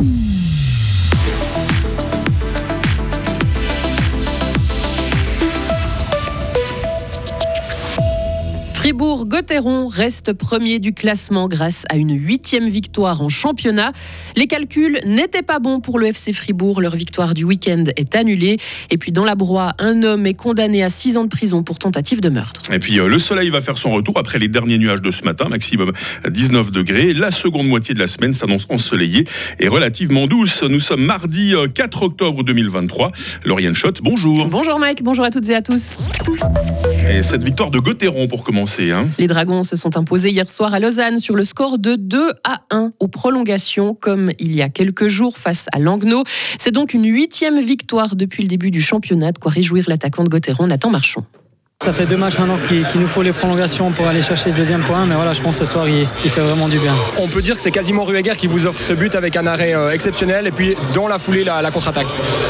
Mm. Fribourg-Gotteron reste premier du classement grâce à une huitième victoire en championnat. Les calculs n'étaient pas bons pour le FC Fribourg. Leur victoire du week-end est annulée. Et puis dans la broie, un homme est condamné à six ans de prison pour tentative de meurtre. Et puis euh, le soleil va faire son retour après les derniers nuages de ce matin, maximum 19 degrés. La seconde moitié de la semaine s'annonce ensoleillée et relativement douce. Nous sommes mardi 4 euh, octobre 2023. Lauriane Schott, bonjour. Bonjour Mike, bonjour à toutes et à tous. Et cette victoire de Gauthieron pour commencer. Hein. Les Dragons se sont imposés hier soir à Lausanne sur le score de 2 à 1 aux prolongations, comme il y a quelques jours face à Langnau. C'est donc une huitième victoire depuis le début du championnat, de quoi réjouir l'attaquant de Gauthieron, Nathan Marchand. Ça fait deux matchs maintenant qu'il nous faut les prolongations pour aller chercher le deuxième point, mais voilà, je pense que ce soir il, fait vraiment du bien. On peut dire que c'est quasiment Rueger qui vous offre ce but avec un arrêt euh, exceptionnel et puis dans la foulée la, contre-attaque.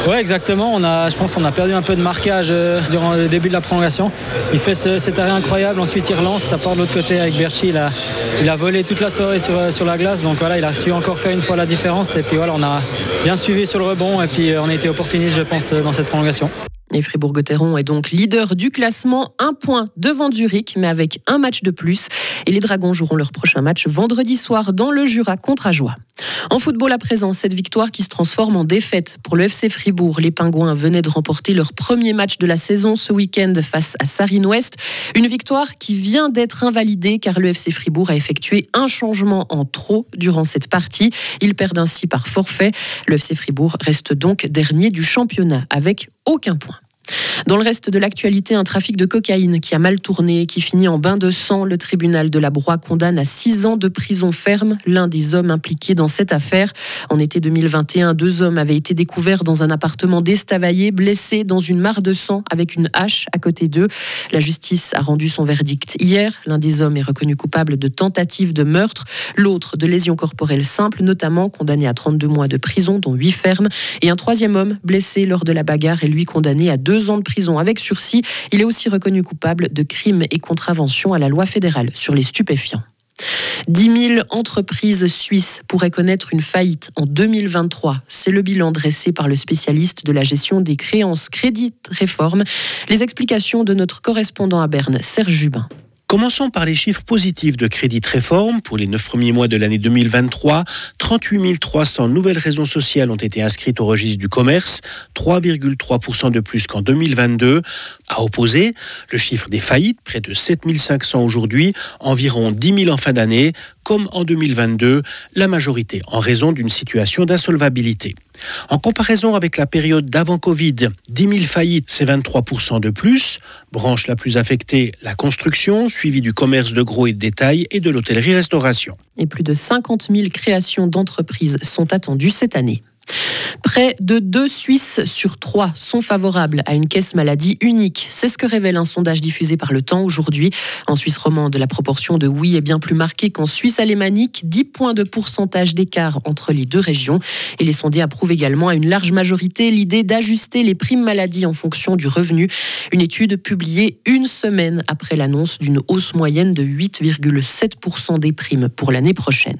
Ouais, exactement. On a, je pense qu'on a perdu un peu de marquage euh, durant le début de la prolongation. Il fait cet arrêt incroyable, ensuite il relance, ça part de l'autre côté avec Berchi. Il a, il a volé toute la soirée sur, euh, sur la glace, donc voilà, il a su encore faire une fois la différence et puis voilà, on a bien suivi sur le rebond et puis on a été opportuniste, je pense, dans cette prolongation. Et Fribourg-Gotteron est donc leader du classement, un point devant Zurich, mais avec un match de plus. Et les Dragons joueront leur prochain match vendredi soir dans le Jura contre Ajoie. En football à présent, cette victoire qui se transforme en défaite pour le FC Fribourg. Les Pingouins venaient de remporter leur premier match de la saison ce week-end face à Sarine Ouest. Une victoire qui vient d'être invalidée car le FC Fribourg a effectué un changement en trop durant cette partie. Ils perdent ainsi par forfait. Le FC Fribourg reste donc dernier du championnat avec aucun point. Dans le reste de l'actualité, un trafic de cocaïne qui a mal tourné, qui finit en bain de sang. Le tribunal de la Broye condamne à six ans de prison ferme l'un des hommes impliqués dans cette affaire. En été 2021, deux hommes avaient été découverts dans un appartement d'Estavaillé, blessés dans une mare de sang avec une hache à côté d'eux. La justice a rendu son verdict hier. L'un des hommes est reconnu coupable de tentative de meurtre, l'autre de lésions corporelles simples, notamment condamné à 32 mois de prison, dont 8 fermes. Et un troisième homme blessé lors de la bagarre est lui condamné à deux ans de prison avec sursis. Il est aussi reconnu coupable de crimes et contraventions à la loi fédérale sur les stupéfiants. 10 000 entreprises suisses pourraient connaître une faillite en 2023. C'est le bilan dressé par le spécialiste de la gestion des créances Crédit Réforme. Les explications de notre correspondant à Berne, Serge Jubin. Commençons par les chiffres positifs de Crédit Réforme. Pour les neuf premiers mois de l'année 2023, 38 300 nouvelles raisons sociales ont été inscrites au registre du commerce, 3,3% de plus qu'en 2022. À opposer, le chiffre des faillites, près de 7 500 aujourd'hui, environ 10 000 en fin d'année, comme en 2022, la majorité en raison d'une situation d'insolvabilité. En comparaison avec la période d'avant Covid, 10 000 faillites, c'est 23% de plus. Branche la plus affectée, la construction, suivie du commerce de gros et de détail et de l'hôtellerie-restauration. Et plus de 50 000 créations d'entreprises sont attendues cette année. Près de deux Suisses sur trois sont favorables à une caisse maladie unique. C'est ce que révèle un sondage diffusé par Le Temps aujourd'hui. En Suisse romande, la proportion de oui est bien plus marquée qu'en Suisse alémanique, 10 points de pourcentage d'écart entre les deux régions. Et les sondés approuvent également à une large majorité l'idée d'ajuster les primes maladie en fonction du revenu. Une étude publiée une semaine après l'annonce d'une hausse moyenne de 8,7% des primes pour l'année prochaine.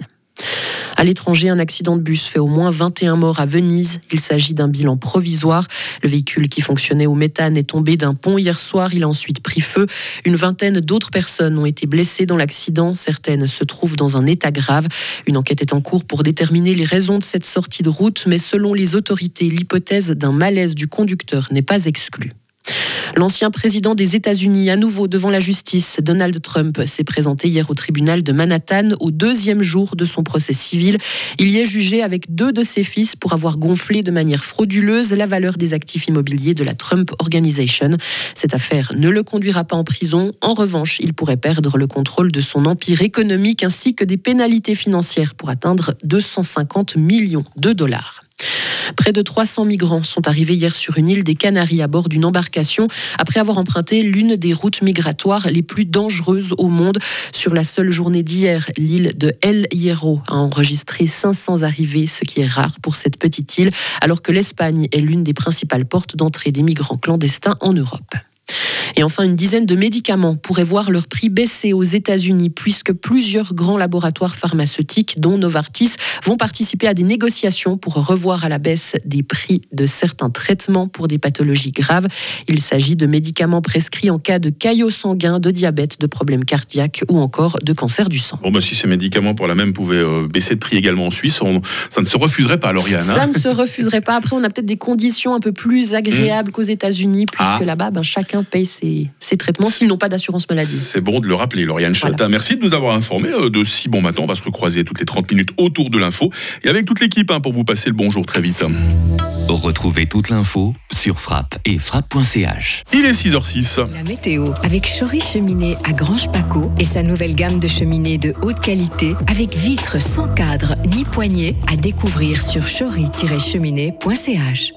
À l'étranger, un accident de bus fait au moins 21 morts à Venise. Il s'agit d'un bilan provisoire. Le véhicule qui fonctionnait au méthane est tombé d'un pont hier soir. Il a ensuite pris feu. Une vingtaine d'autres personnes ont été blessées dans l'accident. Certaines se trouvent dans un état grave. Une enquête est en cours pour déterminer les raisons de cette sortie de route, mais selon les autorités, l'hypothèse d'un malaise du conducteur n'est pas exclue. L'ancien président des États-Unis, à nouveau devant la justice, Donald Trump, s'est présenté hier au tribunal de Manhattan au deuxième jour de son procès civil. Il y est jugé avec deux de ses fils pour avoir gonflé de manière frauduleuse la valeur des actifs immobiliers de la Trump Organization. Cette affaire ne le conduira pas en prison. En revanche, il pourrait perdre le contrôle de son empire économique ainsi que des pénalités financières pour atteindre 250 millions de dollars. Près de 300 migrants sont arrivés hier sur une île des Canaries à bord d'une embarcation après avoir emprunté l'une des routes migratoires les plus dangereuses au monde. Sur la seule journée d'hier, l'île de El Hierro a enregistré 500 arrivées, ce qui est rare pour cette petite île, alors que l'Espagne est l'une des principales portes d'entrée des migrants clandestins en Europe. Et enfin, une dizaine de médicaments pourraient voir leur prix baisser aux États-Unis, puisque plusieurs grands laboratoires pharmaceutiques, dont Novartis, vont participer à des négociations pour revoir à la baisse des prix de certains traitements pour des pathologies graves. Il s'agit de médicaments prescrits en cas de caillot sanguin, de diabète, de problèmes cardiaques ou encore de cancer du sang. Bon, bah, si ces médicaments pour la même pouvaient euh, baisser de prix également en Suisse, ça ne se refuserait pas, Lauriane. Hein. ça ne se refuserait pas. Après, on a peut-être des conditions un peu plus agréables mmh. qu'aux États-Unis, puisque ah. là-bas, ben, chacun paye ses, traitements s'ils n'ont pas d'assurance maladie. C'est bon de le rappeler, Lauriane voilà. Merci de nous avoir informés euh, de si bon matin. On va se recroiser toutes les 30 minutes autour de l'info et avec toute l'équipe hein, pour vous passer le bonjour très vite. Retrouvez toute l'info sur frappe et frappe.ch. Il est 6h06. La météo avec Chory Cheminée à Grange Paco et sa nouvelle gamme de cheminées de haute qualité avec vitres sans cadre ni poignée à découvrir sur chory-cheminée.ch.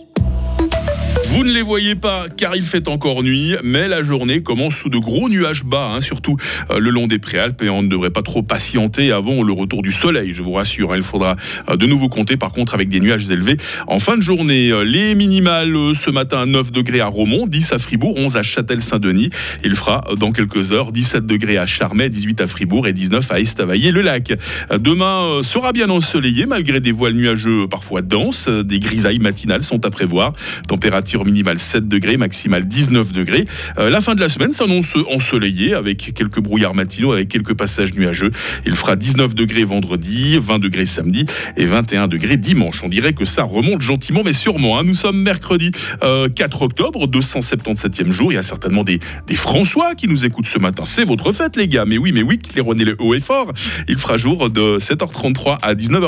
Vous ne les voyez pas car il fait encore nuit, mais la journée commence sous de gros nuages bas, hein, surtout euh, le long des préalpes, et on ne devrait pas trop patienter avant le retour du soleil, je vous rassure. Hein. il faudra euh, de nouveau compter par contre avec des nuages élevés en fin de journée. Euh, les minimales ce matin 9 degrés à Romont, 10 à Fribourg, 11 à Châtel-Saint-Denis. Il fera dans quelques heures 17 degrés à Charmey, 18 à Fribourg et 19 à Estavayer-le-Lac. Demain sera bien ensoleillé malgré des voiles nuageux parfois denses. Des grisailles matinales sont à prévoir. Température minimale 7 degrés, maximale 19 degrés. Euh, la fin de la semaine s'annonce ensoleillée avec quelques brouillards matinaux, avec quelques passages nuageux. Il fera 19 degrés vendredi, 20 degrés samedi et 21 degrés dimanche. On dirait que ça remonte gentiment mais sûrement. Hein. Nous sommes mercredi 4 euh, octobre, 277e jour. Il y a certainement des, François qui nous écoutent ce matin. C'est votre fête les gars. Mais oui, mais oui, les le haut et fort. Il fera jour de 7h33 à 19h.